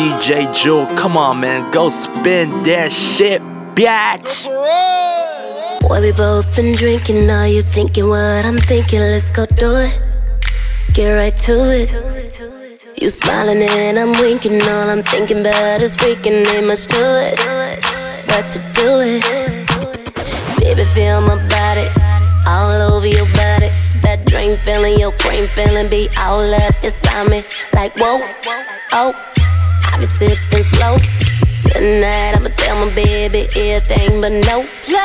DJ Jewel. Come on, man, go spin that shit, bitch. Boy, we both been drinking. Now you thinking what I'm thinking? Let's go do it. Get right to it. You smiling and I'm winking. All I'm thinking about is freaking. Ain't much to it, but to do it. Baby, feel my body all over your body. That dream feeling, your cream feeling be all up inside me. Like whoa, oh, be sipping slow. Tonight I'ma tell my baby everything, but no slow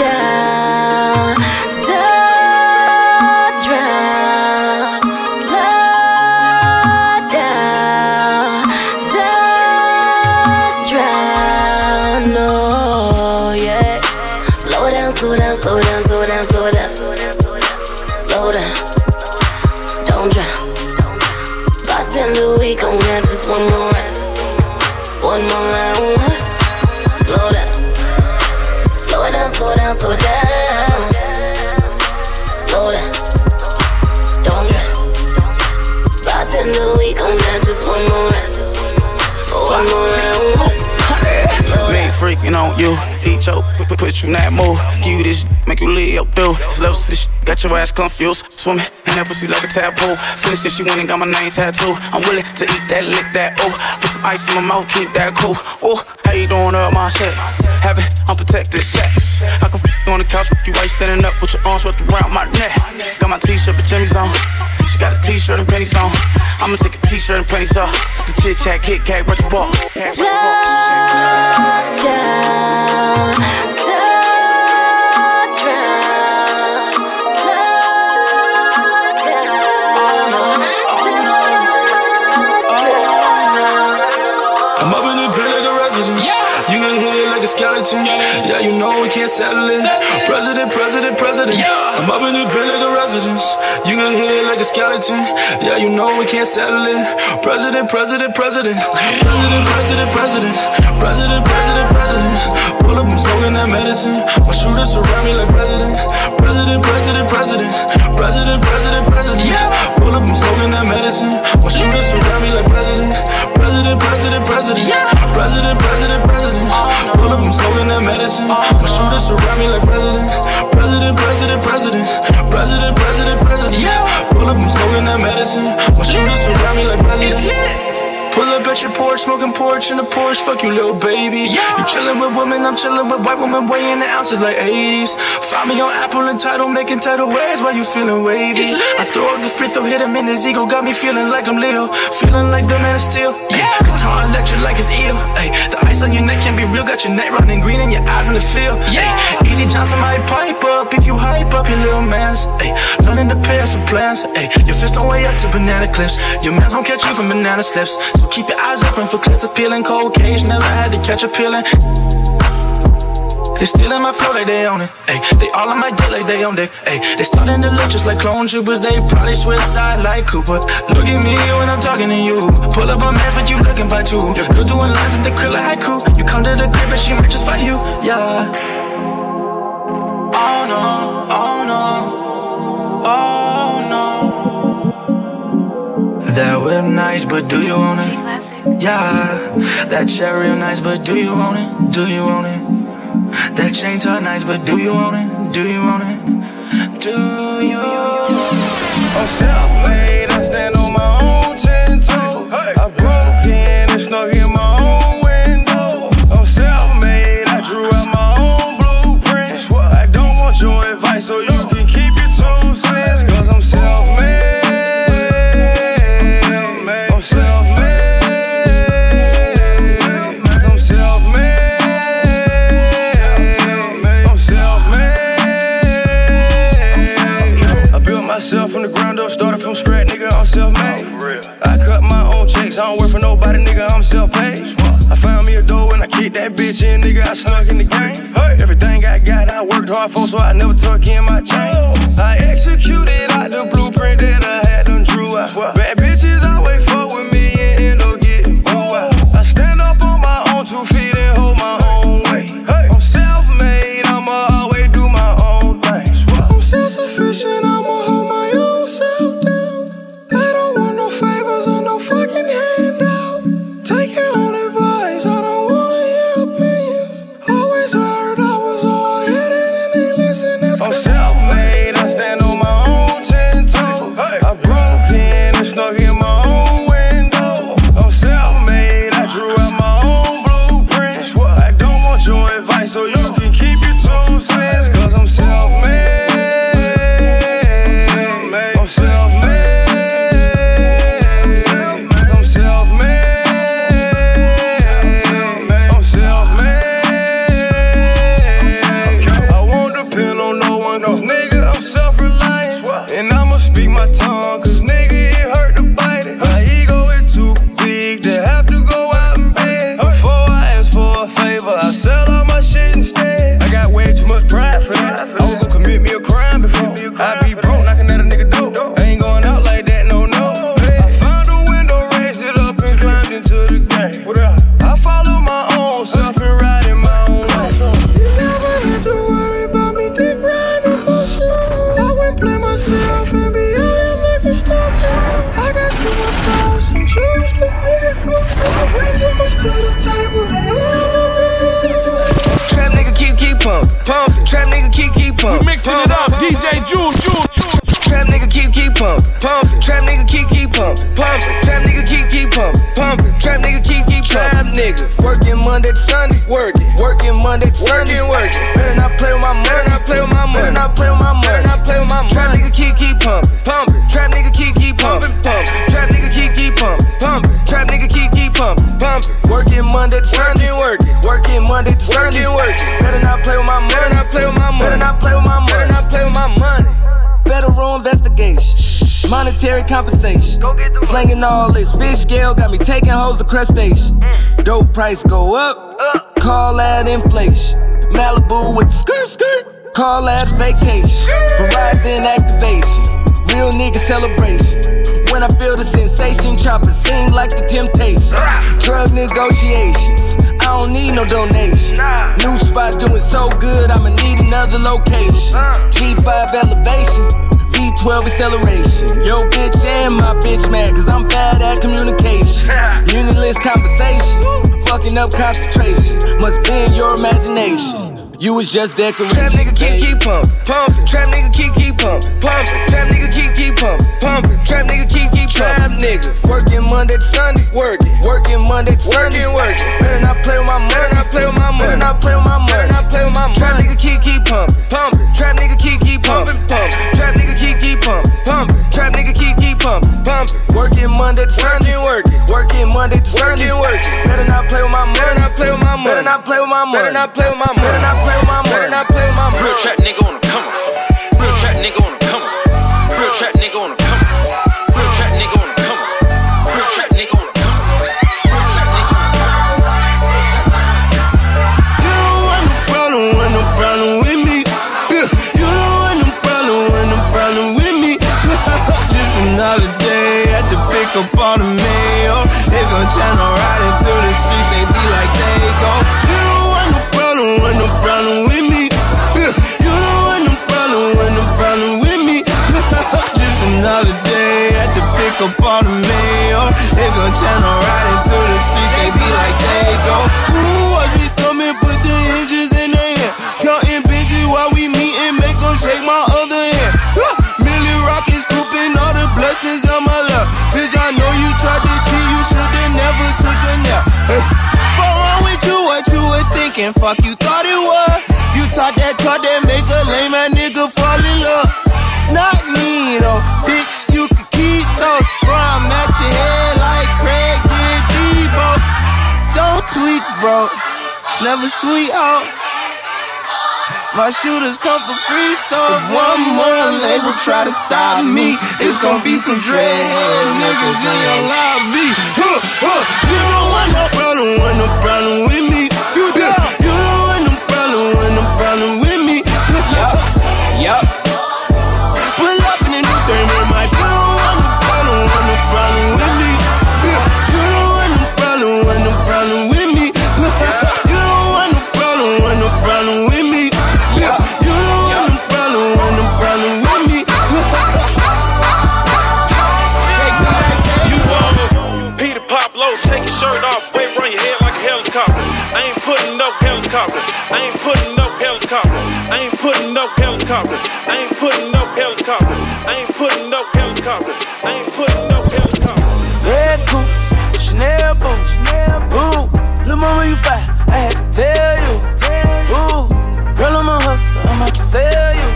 down, slow down, slow down, slow down. No, yeah. Slow down, slow down, slow down, slow down, slow down, we gon' have just one more round. One more round. Slow down. Slow down, slow down, slow down. Slow down. Don't drown. Bartender, we gon' have just one more round. One more round. Down. freaking on you. Eat your put, put, put you in that mood. Give you this, make you live up through. Slow this, got your ass confused. Swimming in that pussy like a tadpole. Finish this, she went and got my name tattooed. I'm willing to eat that, lick that, oh. Put some ice in my mouth, keep that cool. Oh, how you doing up my shit? Having unprotected sex. I can f on the couch with you while you standing up with your arms wrapped around my neck. Got my t-shirt with Jimmy's on. She got a t-shirt and panties on. I'ma take a t-shirt and panties off. The chit chat, Kit Kat, break the ball. Slow skeleton. Yeah, you know we can't settle it. President, president, president. I'm up in the like a residence. You can hear it like a skeleton. Yeah, you know we can't settle it. President, president, president. President, president, president. President, president, president. Pull up, I'm smoking that medicine. My shooters surround me like president. President, president, president. President, president, president. Pull up, I'm smoking that medicine. My shooters surround me like president. President, president, president. President, president, president. Uh, Pull up, I'm smoking that medicine. Uh. My shooters surround me like president. President, president, president. President, president, president. Pull up, I'm smoking that medicine. My shooters smoking porch in the porch. Fuck you, little baby. You chillin' with women, I'm chillin' with white women, weighing the ounces like 80s. Find me on Apple and Tidal, making title waves while you feeling wavy. I throw up the free throw, hit him in his ego, got me feeling like I'm Leo, feeling like the man of steel. Yeah, guitar electric like it's eel. Ay, the ice on your neck can be real, got your neck running green and your eyes in the field. Yeah, Easy Johnson might pipe up if you hype up your little mans. Ay, learning to pass for plans. Ay, your fist on way up to banana clips. Your mans won't catch you from banana slips. So keep your eyes open for that's peeling. Cold cage, never had to catch a peeling. They stealing my flow like they own it. Ay, they all on my dick like they own it. Ay, they starting to look just like clone troopers. They probably switch side like Cooper. Look at me when I'm talking to you. Pull up a mess, but you looking for two. Your girl doing lines at the crib like haiku. You come to the crib and she might just fight you. Yeah. Oh no, oh That whip nice, but do you own it? Yeah, that cherry nice, but do you own it? Do you own it? That chain talk nice, but do you own it? Do you own it? Do you? I'm self-made, nigga. I'm self-made. I cut my own checks, I don't work for nobody, nigga. I'm self-paid. I found me a door and I kicked that bitch in, nigga. I snuck in the game. Everything I got, I worked hard for, so I never tuck in my chain. I executed out the losing. DJ June, June, June. Trap nigga keep keep pump, pump. Trap nigga keep keep pump, pump. Trap nigga keep keep pump, pump. Trap nigga keep keep trap niggas working Monday to Sunday, working, working Monday to Sunday, working. Better not play with my money, better not play with my money, better not play with my money, better not play with my money. Trap nigga keep keep pump, pump. Trap nigga keep keep pump, pump. Trap nigga keep keep pump, pump. Trap nigga keep keep pump, pump. Working Monday to Sunday, working, working Monday to Sunday, working. Better not play with my money, better not play with my money, better not play with my monetary compensation. Slanging all this fish scale got me taking hoes to crustacean. Dope price go up, call that inflation. Malibu with the skirt skirt, call that vacation. Verizon activation, real nigga celebration. When I feel the sensation, chopper sing like the temptation. Drug negotiations, I don't need no donation. New spot doing so good, I'ma need another location. G5 elevation, V12 acceleration. Yo, bitch, and my bitch mad, cause I'm bad at communication. Uniless conversation, fucking up concentration. Must be in your imagination. You was just decoration. Trap nigga keep keep pump, pump. Trap nigga keep keep pump, pump. Trap nigga keep keep pump, pump. Trap nigga keep keep trap niggas working Monday to Sunday, working, working Monday to Sunday, working. Better not play with my money, better not play with my money, better not play with my money, better not play with my money. Trap nigga keep keep pump, pump. Trap nigga keep keep pump, pump. Trap nigga keep keep pump, pump. Trap nigga keep keep pump, pump. Working Monday to Sunday, working, working Monday to Sunday, working. Better not play with my money, better not play with my money, better not play with my money, better not play with my money, Real trap nigga on the come up. Real trap nigga on the come up. Real trap nigga on the come up. Real trap nigga on the come up. Real trap nigga on the come up. Real trap nigga on the come up. You don't want no problem, want no problem with me. You don't want no problem, want no problem with me. Just another day at the pick up on the mail. They gon' channel Fuck you thought it was. You taught that talk that make a lame ass nigga fall in love. Not me though, bitch, you can keep those. Bro, I'm at your head like Craig did Debo. Don't tweak, bro. It's never sweet out. My shooters come for free, so if one more label try to stop me, it's gonna be some dreadhead niggas in your lobby. Huh, huh. You don't want no problem, want no problem with me. Yup. Helicopter. I ain't putting no helicopter. I ain't putting no helicopter. I ain't putting no helicopter. Red boots, Chanel boots. Ooh, little mama, you fine. I had to tell you. Ooh, girl, I'm a hustler. I'm out to sell you.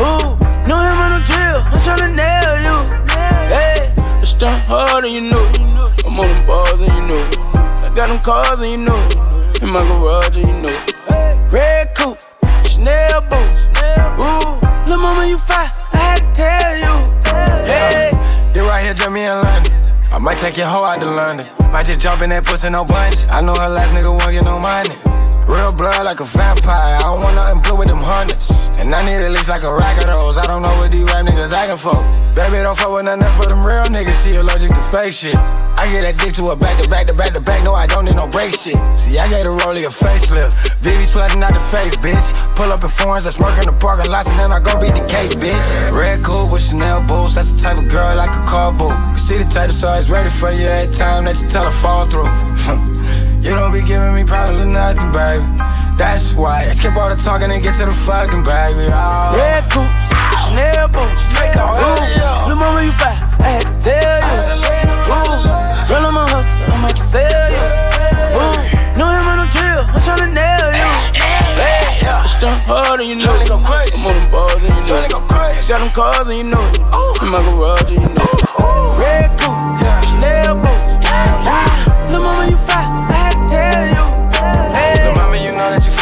Ooh, know him on the drill. I'm tryna nail you. Hey, it's done hard and you know. I'm on them bars and you know. I got them cars and you know. In my garage and you know. I might take your hoe out to London. Might just jump in that pussy, no bunch. I know her last nigga won't get no money. Real blood like a vampire. I don't want nothing blue with them hundreds. And I need at least like a rack of those. I don't know what these rap niggas acting for. Baby, don't fuck with nothing else but them real niggas. She allergic to fake shit. I get that dick to her back to back to back to back. No, I don't need no break shit. See, I gave the rollie a facelift. Vivi's flooding out the face, bitch. Pull up in foreigns, that's work in the parking lots, and then I go beat the case, bitch. Red cool with Chanel boots. That's the type of girl like a car boot. See the title, so it's ready for you every time that you tell her fall through. You don't be giving me problems or nothing, baby. That's why. I skip all the talking and get to the fucking baby. Oh. Red coops, Chanel boots. Ooh, little mama, you fat. I had to tell you. Ooh, girl, I'm a hustler. I might just sell you. Ooh, no him on no drill. I'm tryna nail you. Hey, I stunt hard and you know it. I'm on them balls and you know it. Got them cars and you know it. In my garage and you know it. Red coupe,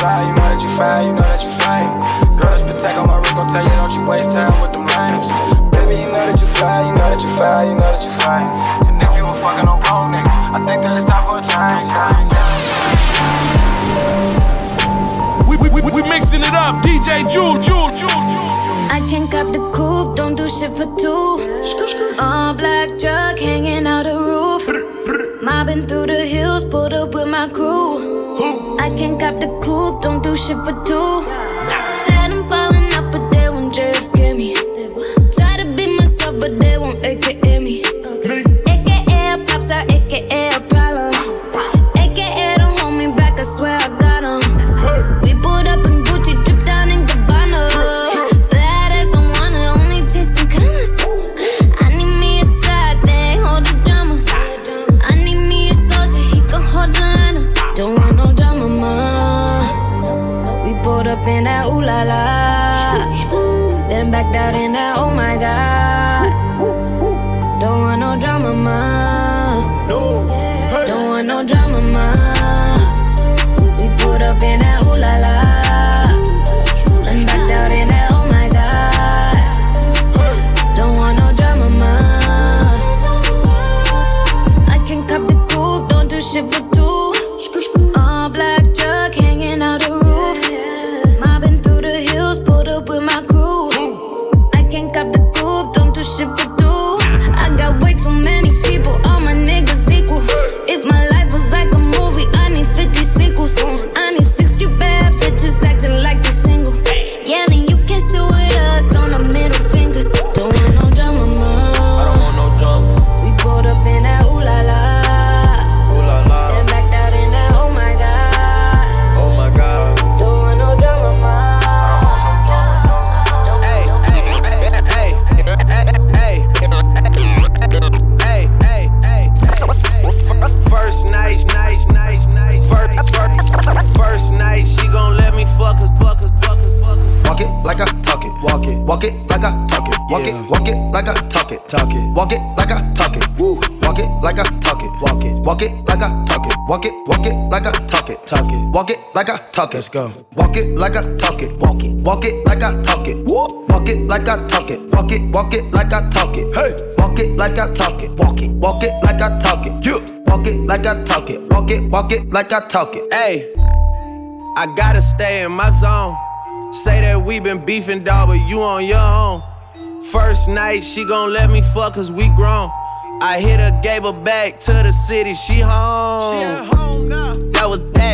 fly, you know that you fly, you know that you fly. Girl, this Patek on my wrist gon' tell you don't you waste time with them rhymes. Baby, you know that you fly, you know that you fly, you know that you fly. And if you were fucking on broke niggas, I think that it's time for a change. We, we, we, we mixing it up. DJ Jewel, Jewel, Jewel, Jewel. I can cop the coupe, don't do shit for two. All black truck hanging out the roof. Mobbing through the hills, pulled up with my crew. I can cop the coupe, don't do shit for two. It. Like I talk it. Let's go. Walk it like I talk it. Walk it. Walk it like I talk it. Woo. Walk it like I talk it. Walk it. Walk it like I talk it. Hey. Walk it like I talk it. Walk it. Walk it like I talk it. Yeah. Walk it like I talk it. Walk it. Walk it like I talk it. Hey, I gotta stay in my zone. Say that we been beefing, dog, but you on your own. First night, she gon' let me fuck cause we grown. I hit her, gave her back to the city, she home. She at home now.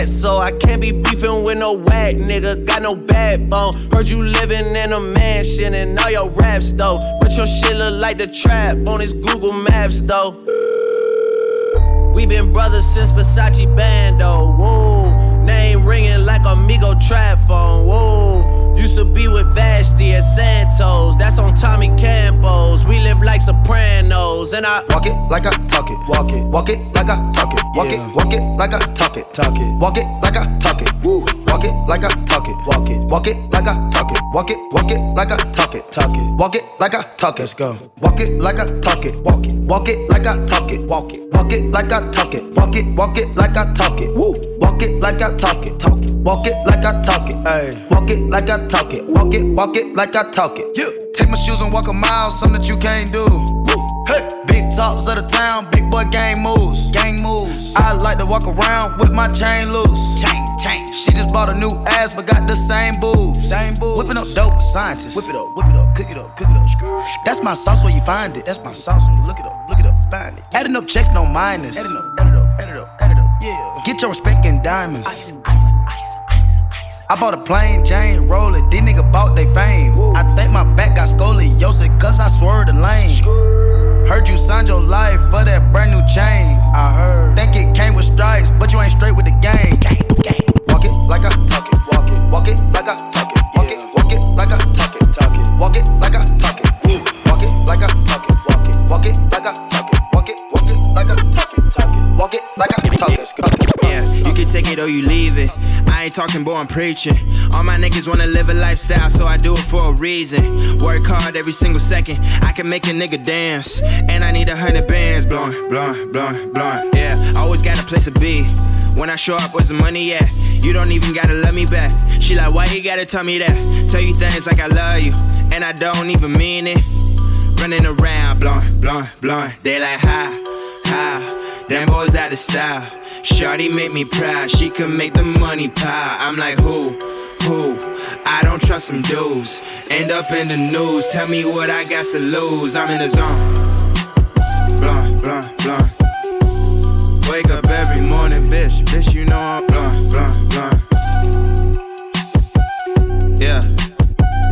So I can't be beefing with no whack nigga. Got no backbone. Heard you living in a mansion and all your raps though. But your shit look like the trap on his Google Maps though. We been brothers since Versace Bando. Whoa, name ringing like Amigo trap phone. Whoa, used to be with Vashtie at Santos. That's on Tommy Campos. We live like Sopranos, and I Walk it like I talk it. Walk it. Walk it like I talk it. Walk it. Walk it like I talk it. Talk it. Walk it like I talk it. Woo. Walk it like I talk it. Walk it. Walk it like I talk it. Walk it. Walk it like I talk it. Talk it. Walk it like I talk it. Let's go. Walk it like I talk it. Walk it. Walk it like I talk it. Walk it. Walk it like I talk it. Walk it. Walk it like I talk it. Woo. Walk it like I talk it. Talk it. Walk it like I talk it. Ay. Walk it like I talk it. Walk it. Walk it like I talk it. Yeah. Take my shoes and walk a mile, something that you can't do. Woo. Hey. Big talks of the town, big boy gang moves. Gang moves. I like to walk around with my chain loose. Chain, chain. She just bought a new ass, but got the same boobs. Same boobs. Whipping up dope scientists. Whip it up, whip it up, cook it up, cook it up. That's my sauce where you find it. That's my sauce when you look it up, look it up, find it. Adding up checks, no minus. Adding up, add it up, add it up, add it up. Yeah. Get your respect in diamonds. Ice, ice. I bought a plain Jane roller, these nigga bought they fame. I think my back got scoliosis, cause I swerved the lane. Heard you signed your life for that brand new chain. I heard. Think it came with stripes, but you ain't straight with the game. Gang, gang. Walk it like I talk it, walk it, walk it. like I talk it. Walk talking, boy, I'm preaching. All my niggas wanna live a lifestyle, so I do it for a reason. Work hard every single second. I can make a nigga dance. And I need a hundred bands, blowing, blowing, blowing, blowing. Yeah, always got a place to be. When I show up, where's the money at? You don't even gotta love me back. She like, why you gotta tell me that? Tell you things like I love you, and I don't even mean it. Running around, blowing, blowing, blowing. They like, ha, ha. Them boys out of style. Shawty make me proud. She can make the money pile. I'm like, who, who? I don't trust some dudes. End up in the news. Tell me what I got to lose. I'm in the zone. Blowing, blowing, blowing. Wake up every morning, bitch. Bitch, you know I'm blowing, blowing, blowing. Yeah.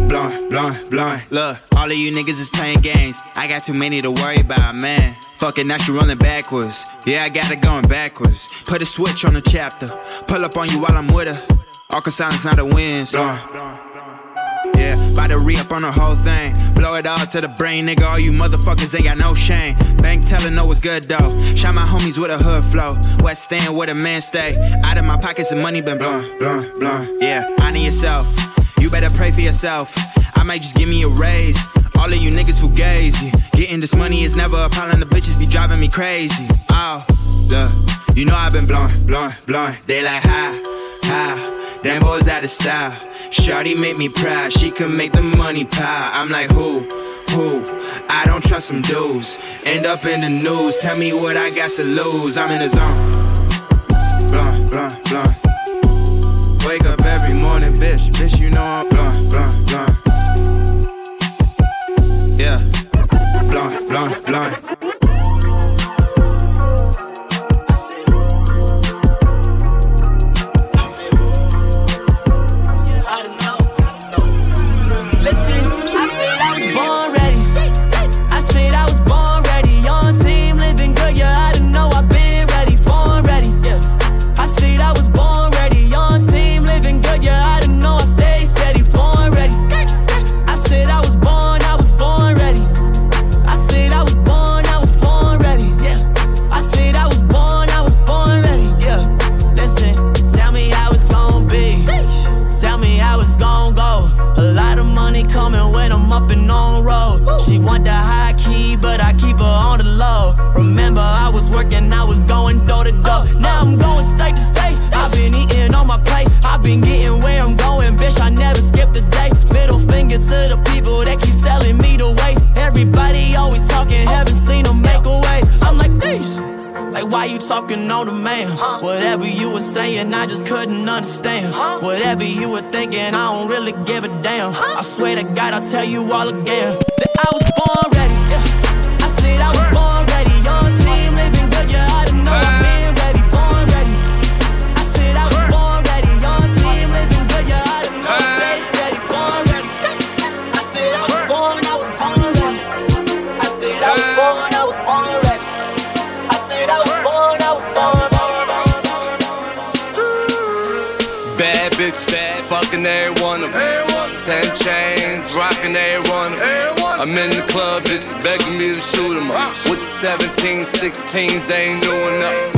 Blowing, blowing, blowing. Look, all of you niggas is playing games. I got too many to worry about, man. Fuck it, now she rolling backwards. Yeah, I got it going backwards. Put a switch on the chapter. Pull up on you while I'm with her. Arkansas is not a win, so. Yeah, about to re up on the whole thing. Blow it all to the brain, nigga. All you motherfuckers ain't got no shame. Bank telling know what's good though. Shot my homies with a hood flow. West End where the man stay. Out of my pockets, the money been blowing, blowing, blowing. Yeah, honor yourself. You better pray for yourself. I might just give me a raise. All of you niggas who gaze. Getting this money is never a problem. The bitches be driving me crazy. Oh, look. You know I've been blowing, blowing, blowing. They like, ha, ha. Them boys out of style. Shawty make me proud. She can make the money pile. I'm like, who, who? I don't trust some dudes. End up in the news. Tell me what I got to lose. I'm in the zone. Blowing, blowing, blowing. Wake up every morning, bitch. Bitch, you know I'm blowing, blowing, blowing. Yeah, blowing, blowing, blowing. I just couldn't understand. Huh? Whatever you were thinking, I don't really give a damn. I swear to God, I'll tell you all again that I was born I'm in the club, bitches begging me to shoot them up. Ah. With the 17, 16s, they ain't doing nothing.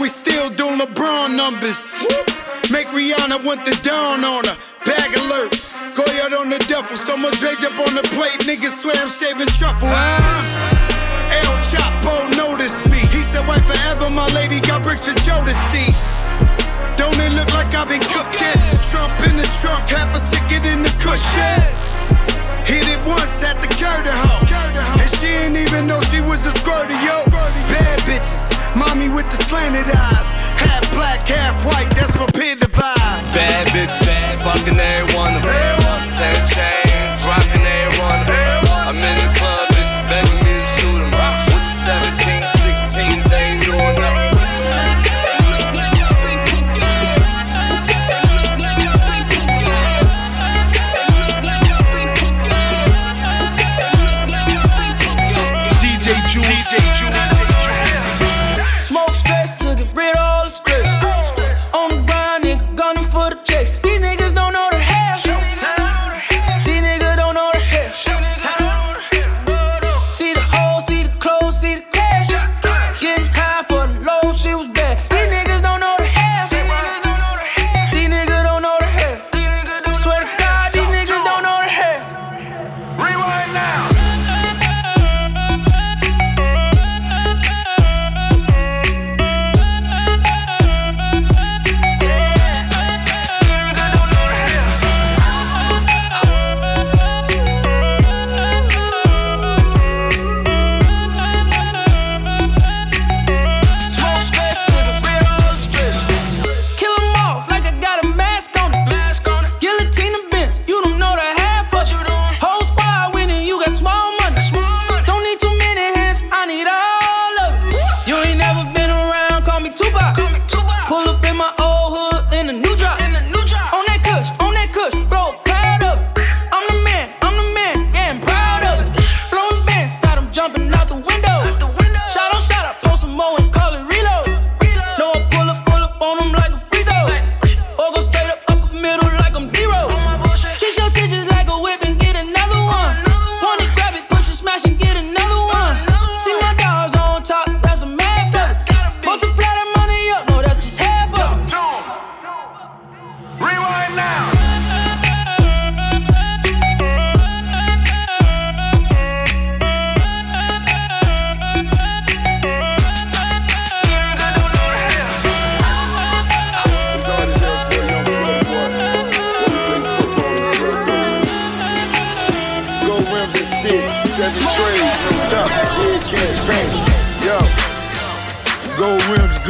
We still doing LeBron numbers. Make Rihanna want the down on her. Bag alert. Go out on the duffel. So much rage up on the plate. Niggas swear I'm shaving truffle. Huh? El Chapo noticed me. He said, wait forever. My lady got bricks for Joe to see. Don't it look like I've been cooking? Trump in the trunk, half a ticket in the cushion. Hit it once at the Curtis hoe. And she ain't even know she was a squirter, yo. Bad bitches, mommy with the slanted eyes. Half black, half white, that's my peer divide. Bad bitch, bad, fucking every one of. Ten chains, rocking every one of them. I'm in the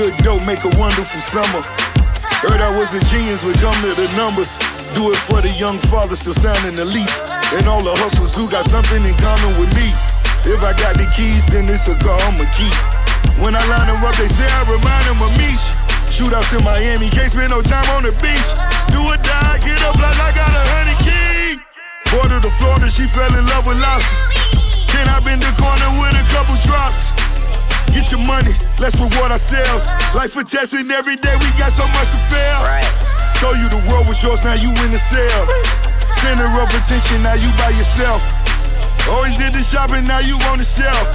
good dope, make a wonderful summer. Heard I was a genius when come to the numbers. Do it for the young father still signing the lease. And all the hustlers who got something in common with me. If I got the keys, then it's a car I'ma keep. When I line them up, they say I remind them of me. Shootouts in Miami, can't spend no time on the beach. Do or die, get up like I got a honey key. Border to Florida, she fell in love with lobster. Then I been the corner with a couple drops. Get your money, let's reward ourselves. Life for testing every day, we got so much to fail. Told you the world was yours, now you in the cell. Center of attention, now you by yourself. Always did the shopping, now you on the shelf.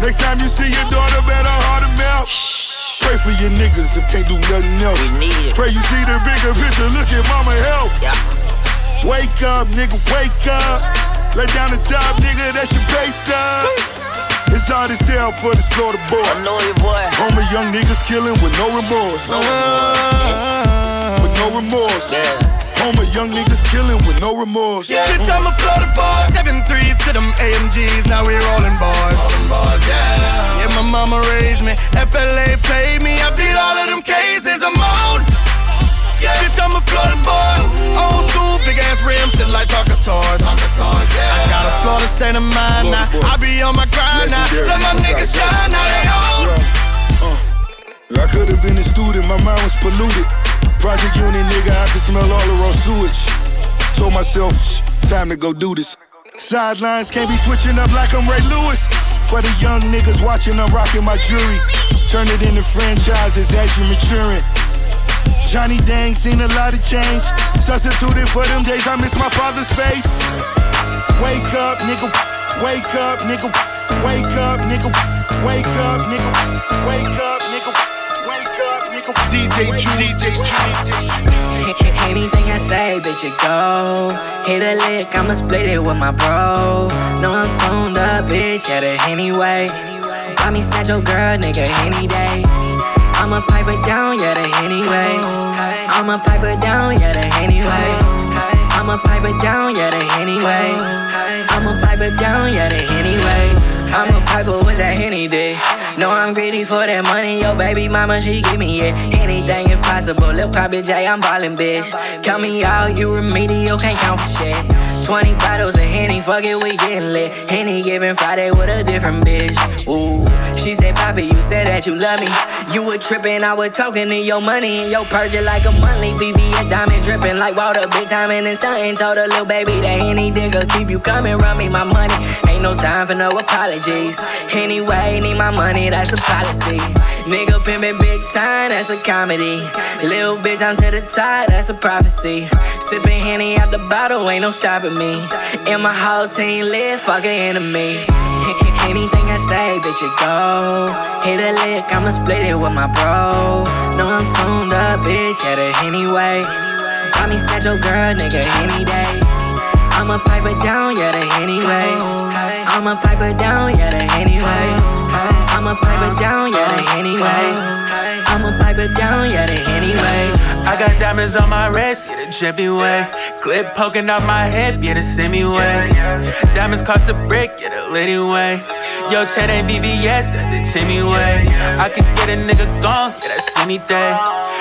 Next time you see your daughter, better heart to melt. Pray for your niggas if can't do nothing else. We need it. Pray you see the bigger picture, look at mama health. Yeah. Wake up, nigga, wake up. Lay down the top, nigga, that's your pay stub. It's hard as hell for this Florida boy. I know you, boy. Home of young niggas killing with no remorse. No remorse. With no remorse. Home of young niggas killing with no remorse. Yeah. Bitch, I'm a Florida boy. Seven threes to them AMGs. Now we rolling boys. Rolling boys, yeah. Yeah, my mama raised me. FLA paid me. I beat all of them cases. I'm on. Yeah, bitch, I'm a Florida boy. Old school, big ass rims, sit like Tonka toys. I got a Florida state of mind now. I be on. Uh, I could have been a student, my mind was polluted. Project Unit nigga, I could smell all the raw sewage. Told myself, time to go do this. Sidelines can't be switching up like I'm Ray Lewis. For the young niggas watching, I'm rocking my jury. Turn it into franchises as you're maturing. Johnny Dang seen a lot of change. Substituted for them days, I miss my father's face. Wake up, nigga. Wake up, nigga. Wake up, nigga. Wake up, nigga. Wake up, nigga. Wake up, nigga. DJ Chu, DJ Chu. Anything I say, bitch, it go. Hit a lick, I'ma split it with my bro. No, I'm tuned up, bitch, yeah, the anyway. Buy me snatch your girl, nigga, any day. I'ma pipe it down, yeah, the anyway. I'ma pipe it down, yeah, the anyway. I'ma pipe it down, yeah, the anyway. I'ma pipe it down, yeah, the anyway. I'ma pipe it with that henny dick. No, I'm greedy for that money, yo, baby mama, she give me it. Anything impossible, lil' Poppy J, I'm ballin', bitch. Count me out, you remedial, can't count for shit. 20 bottles of Henny, fuck it, we getting lit. Henny giving Friday with a different bitch. Ooh, she said, Poppy, you said that you love me. You were tripping, I was talking to your money and your purchase like a monthly. VV, a diamond dripping like water, big time and stunting. Told a little baby that Henny digger keep you coming, run me my money. Ain't no time for no apologies. Anyway, need my money, that's a policy. Nigga pimpin' big time, that's a comedy. Little bitch, I'm to the top, that's a prophecy. Sippin' Henny out the bottle, ain't no stopping me. And my whole team lit, fuck a enemy. Anything I say, bitch, it go. Hit a lick, I'ma split it with my bro. No, I'm tuned up, bitch, yeah, the anyway. Buy me snatch your girl, nigga, any day. I'ma pipe it down, yeah, the anyway. I'ma pipe it down, yeah, the anyway. I'ma pipe it down, yeah, the anyway. I'ma pipe it down, yeah, the anyway. I got diamonds on my wrist, yeah, the drippy way. Clip poking out my head, yeah, the semi way. Diamonds cost a brick, yeah, the litty way. Yo, Chad ain't VVS, that's the Timmy way. I could get a nigga gone, yeah, that's any day.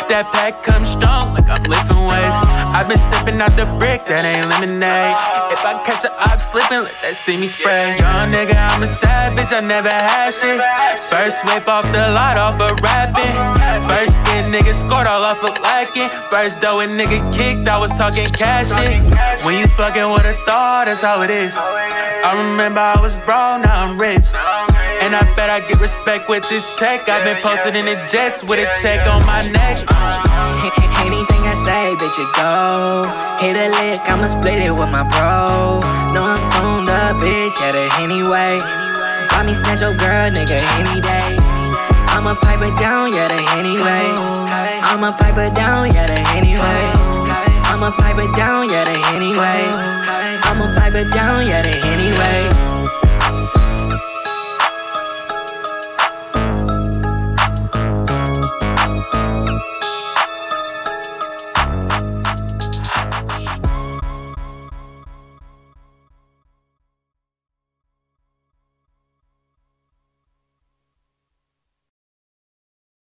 That pack comes strong, like I'm lifting weights. I've been sipping out the brick, that ain't lemonade. If I catch a op slipping, let that see me spray. Young nigga, I'm a savage, I never had shit. First whip off the lot, off of rapping. First get nigga scored all off of lacking. First though a nigga kicked, I was talking cash shit. When you fucking with a thought, that's how it is. I remember I was broke, now I'm rich. And I bet I get respect with this tech. I've been posted in the jets with a check on my neck. Anything I say, bitch, it go. Hit a lick, I'ma split it with my bro. No, I'm tuned up, bitch, yeah, the anyway. Buy me snatch your girl, nigga, any day. I'ma pipe it down, yeah, the anyway. I'ma pipe it down, yeah, the anyway. I'ma pipe it down, yeah, the anyway. I'ma pipe it down, yeah, the anyway.